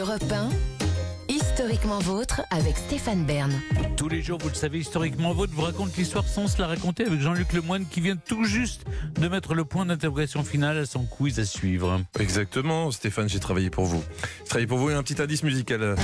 Europe 1, historiquement vôtre avec Stéphane Bern. Tous les jours, vous le savez, historiquement vôtre vous raconte l'histoire sans se la raconter avec Jean-Luc Lemoyne qui vient tout juste de mettre le point d'interrogation final à son quiz à suivre. Exactement, Stéphane, j'ai travaillé pour vous. J'ai travaillé pour vous et un petit indice musical.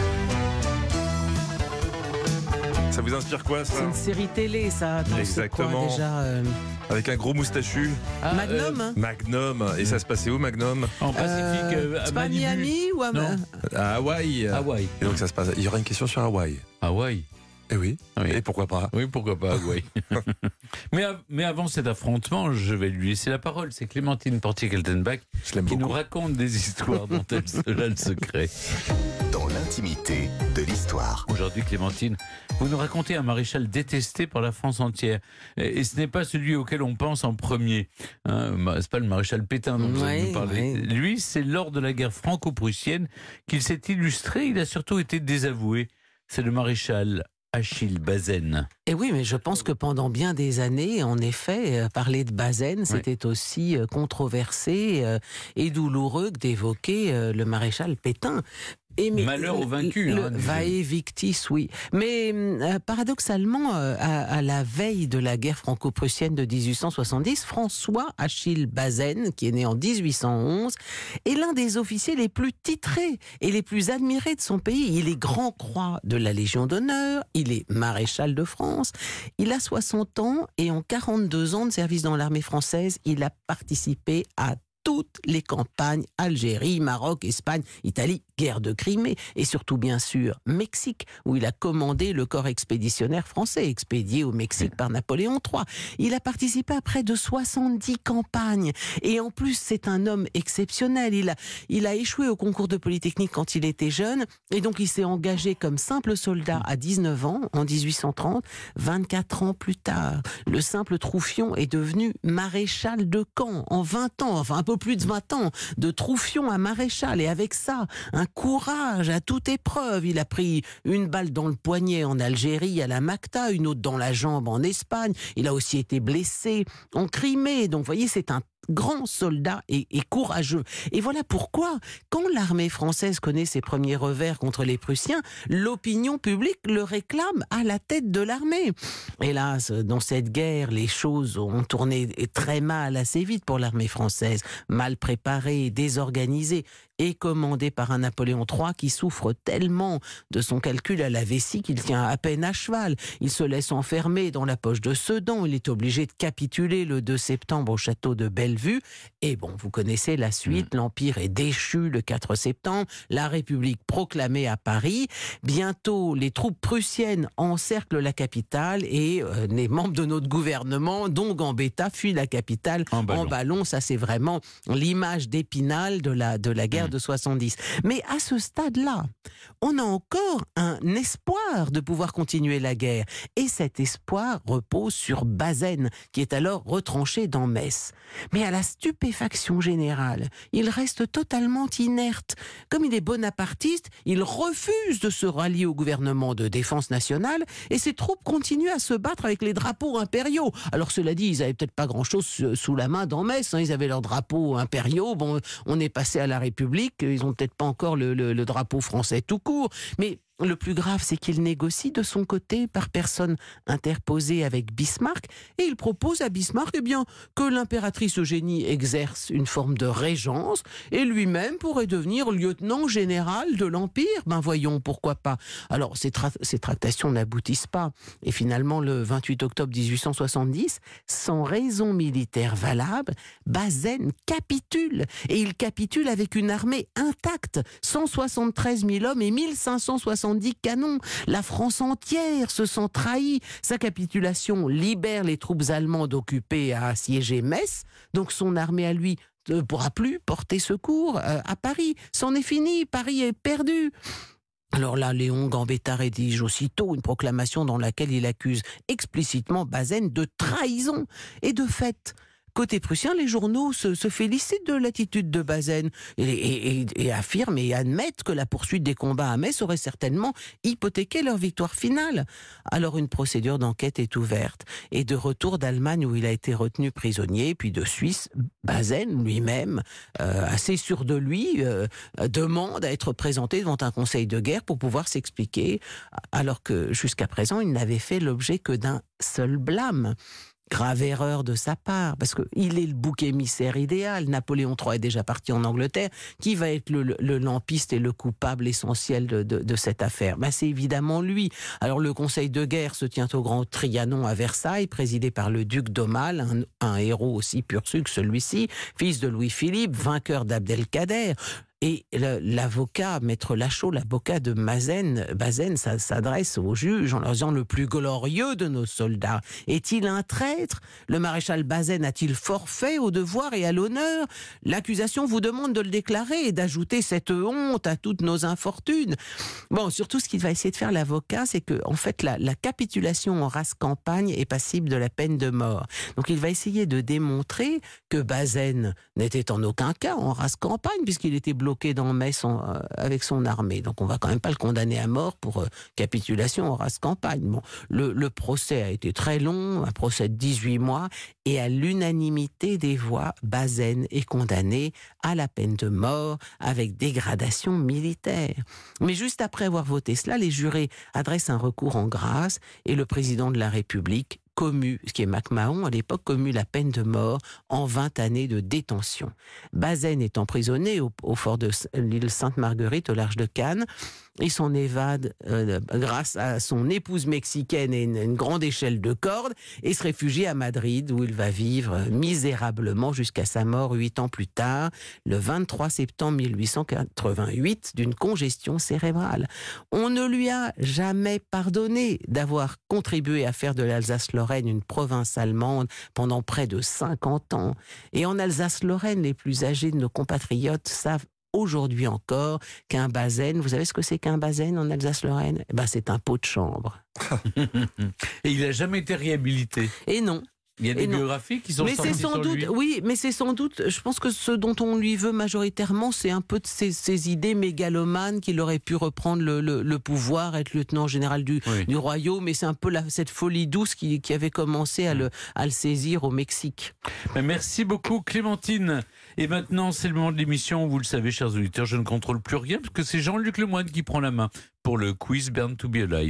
Ça vous inspire quoi C'est ça une série télé, ça. Attends, c'est Exactement. quoi, déjà euh, Avec un gros moustachu, Ah, Magnum hein Magnum. Et ça se passait où Magnum euh, en Pacifique, Euh, euh, à pas. Miami ou à Non. À Hawaï. Hawaï. Et donc ça se passe. Il y aura une question sur Hawaï. Hawaï. Eh oui. Oui. Et pourquoi pas Oui, pourquoi pas, Hawaï. mais, av- mais avant cet affrontement, je vais lui laisser la parole. C'est Clémentine Portier-Keltenbach qui nous raconte des histoires dont elle seule a le secret. de l'histoire. Aujourd'hui, Clémentine, vous nous racontez un maréchal détesté par la France entière. Et ce n'est pas celui auquel on pense en premier. Hein, ma- c'est pas le maréchal Pétain dont vous nous parler. ouais. Lui, c'est lors de la guerre franco-prussienne qu'il s'est illustré. Il a surtout été désavoué. C'est le maréchal Achille Bazaine. Et oui, mais je pense que pendant bien des années, en effet, euh, parler de Bazaine, c'était aussi euh, controversé euh, et douloureux que d'évoquer le maréchal Pétain. Et mais, Malheur aux vaincus, Le hein, vae victis, oui. Mais euh, paradoxalement, euh, à, à la veille de la guerre franco-prussienne de 1870, François Achille Bazaine, qui est né en 1811, est l'un des officiers les plus titrés et les plus admirés de son pays. Il est grand croix de la Légion d'honneur, il est maréchal de France, il a 60 ans et en 42 ans de service dans l'armée française, il a participé à toutes les campagnes, Algérie, Maroc, Espagne, Italie, guerre de Crimée, et surtout bien sûr Mexique, où il a commandé le corps expéditionnaire français, expédié au Mexique par Napoléon III. Il a participé à près de 70 campagnes, et en plus c'est un homme exceptionnel. Il a, il a échoué au concours de Polytechnique quand il était jeune, et donc il s'est engagé comme simple soldat à 19 ans, en 1830. 24 ans plus tard, le simple Troufion est devenu maréchal de camp en 20 ans, enfin un peu plus de 20 ans, de Troufion à maréchal. Et avec ça, un courage à toute épreuve. Il a pris une balle dans le poignet en Algérie, à la Macta, une autre dans la jambe en Espagne. Il a aussi été blessé en Crimée. Donc, vous voyez, c'est un grand soldat et, courageux. Et voilà pourquoi, quand l'armée française connaît ses premiers revers contre les Prussiens, l'opinion publique le réclame à la tête de l'armée. Hélas, dans cette guerre, les choses ont tourné très mal assez vite pour l'armée française, mal préparée, désorganisée et commandée par un Napoléon III qui souffre tellement de son calcul à la vessie qu'il tient à peine à cheval. Il se laisse enfermer dans la poche de Sedan. Il est obligé de capituler le 2 septembre au château de Bellevue. Et bon, vous connaissez la suite. L'Empire est déchu le 4 septembre. La République proclamée à Paris. Bientôt, les troupes prussiennes encerclent la capitale et euh, les membres de notre gouvernement, dont Gambetta, fuient la capitale En ballon. en ballon. Ça, c'est vraiment l'image d'Épinal de la, de la guerre de 70. Mais à ce stade-là, on a encore un espoir de pouvoir continuer la guerre. Et cet espoir repose sur Bazaine, qui est alors retranché dans Metz. Mais à la stupéfaction générale, il reste totalement inerte. Comme il est bonapartiste, il refuse de se rallier au gouvernement de défense nationale et ses troupes continuent à se battre avec les drapeaux impériaux. Alors cela dit, ils avaient peut-être pas grand-chose sous la main dans Metz, hein. ils avaient leurs drapeaux impériaux. Bon, on est passé à la République, ils ont peut-être pas encore le- le drapeau français tout court, mais le plus grave, c'est qu'il négocie de son côté par personne interposée avec Bismarck et il propose à Bismarck eh bien, que l'impératrice Eugénie exerce une forme de régence et lui-même pourrait devenir lieutenant général de l'Empire. Ben voyons, pourquoi pas. Alors, ces, ces tractations n'aboutissent pas. Et finalement, le 28 octobre 1870, sans raison militaire valable, Bazaine capitule. Et il capitule avec une armée intacte, 173 000 hommes et 1570 canons. La France entière se sent trahie. Sa capitulation libère les troupes allemandes occupées à assiéger Metz. Donc son armée à lui ne pourra plus porter secours euh, à Paris. C'en est fini, Paris est perdu. Alors là, Léon Gambetta rédige aussitôt une proclamation dans laquelle il accuse explicitement Bazaine de trahison. Et de fait, côté prussien, les journaux se, félicitent de l'attitude de Bazaine et, affirment et admettent que la poursuite des combats à Metz aurait certainement hypothéqué leur victoire finale. Alors une procédure d'enquête est ouverte. Et de retour d'Allemagne où il a été retenu prisonnier, puis de Suisse, Bazaine lui-même, euh, assez sûr de lui, euh, demande à être présenté devant un conseil de guerre pour pouvoir s'expliquer, alors que jusqu'à présent il n'avait fait l'objet que d'un seul blâme. Grave erreur de sa part, parce qu'il est le bouc émissaire idéal. Napoléon III est déjà parti en Angleterre. Qui va être le, lampiste et le coupable essentiel de, cette affaire? Ben, C'est évidemment lui. Alors le conseil de guerre se tient au Grand Trianon à Versailles, présidé par le duc d'Aumale, un, un héros aussi pur que celui-ci, fils de Louis-Philippe, vainqueur d'Abdelkader. Et l'avocat, maître Lachaud, l'avocat de Mazen, Bazen, s'adresse aux juges en leur disant le plus glorieux de nos soldats. Est-il un traître? Le maréchal Bazen a-t-il forfait au devoir et à l'honneur? L'accusation vous demande de le déclarer et d'ajouter cette honte à toutes nos infortunes. Bon, surtout ce qu'il va essayer de faire l'avocat, c'est que en fait la, la capitulation en race campagne est passible de la peine de mort. Donc il va essayer de démontrer que Bazen n'était en aucun cas en race campagne puisqu'il était bloqué dans Metz euh, avec son armée. Donc on va quand même pas le condamner à mort pour euh, capitulation en race campagne. Bon, le, le procès a été très long, un procès de 18 mois, et à l'unanimité des voix, Bazen est condamné à la peine de mort avec dégradation militaire. Mais juste après avoir voté cela, les jurés adressent un recours en grâce et le président de la République commu, ce qui est MacMahon à l'époque, commu la peine de mort en 20 années de détention. Bazaine est emprisonné au, fort de l'île Sainte-Marguerite au large de Cannes. Il s'en évade euh, grâce à son épouse mexicaine et une, une grande échelle de corde et se réfugie à Madrid où il va vivre misérablement jusqu'à sa mort huit ans plus tard, le 23 septembre 1888, d'une congestion cérébrale. On ne lui a jamais pardonné d'avoir contribué à faire de l'Alsace-Lorraine une province allemande pendant près de 50 ans. Et en Alsace-Lorraine, les plus âgés de nos compatriotes savent aujourd'hui encore qu'un bazen, vous savez ce que c'est qu'un bazen en Alsace-Lorraine? Eh ben, C'est un pot de chambre. Et il n'a jamais été réhabilité? Et non, Il y a des non. biographies qui sont mais c'est sans sur doute, lui. oui, mais c'est sans doute, je pense que ce dont on lui veut majoritairement, c'est un peu de ces, ces idées mégalomanes qu'il aurait pu reprendre le, le- le pouvoir, être lieutenant général du, Oui. du royaume, et c'est un peu la- cette folie douce qui, qui avait commencé à le, à le saisir au Mexique. Merci beaucoup Clémentine. Et maintenant, c'est le moment de l'émission. Vous le savez, chers auditeurs, je ne contrôle plus rien parce que c'est Jean-Luc Lemoyne qui prend la main pour le quiz Burn to be Alive.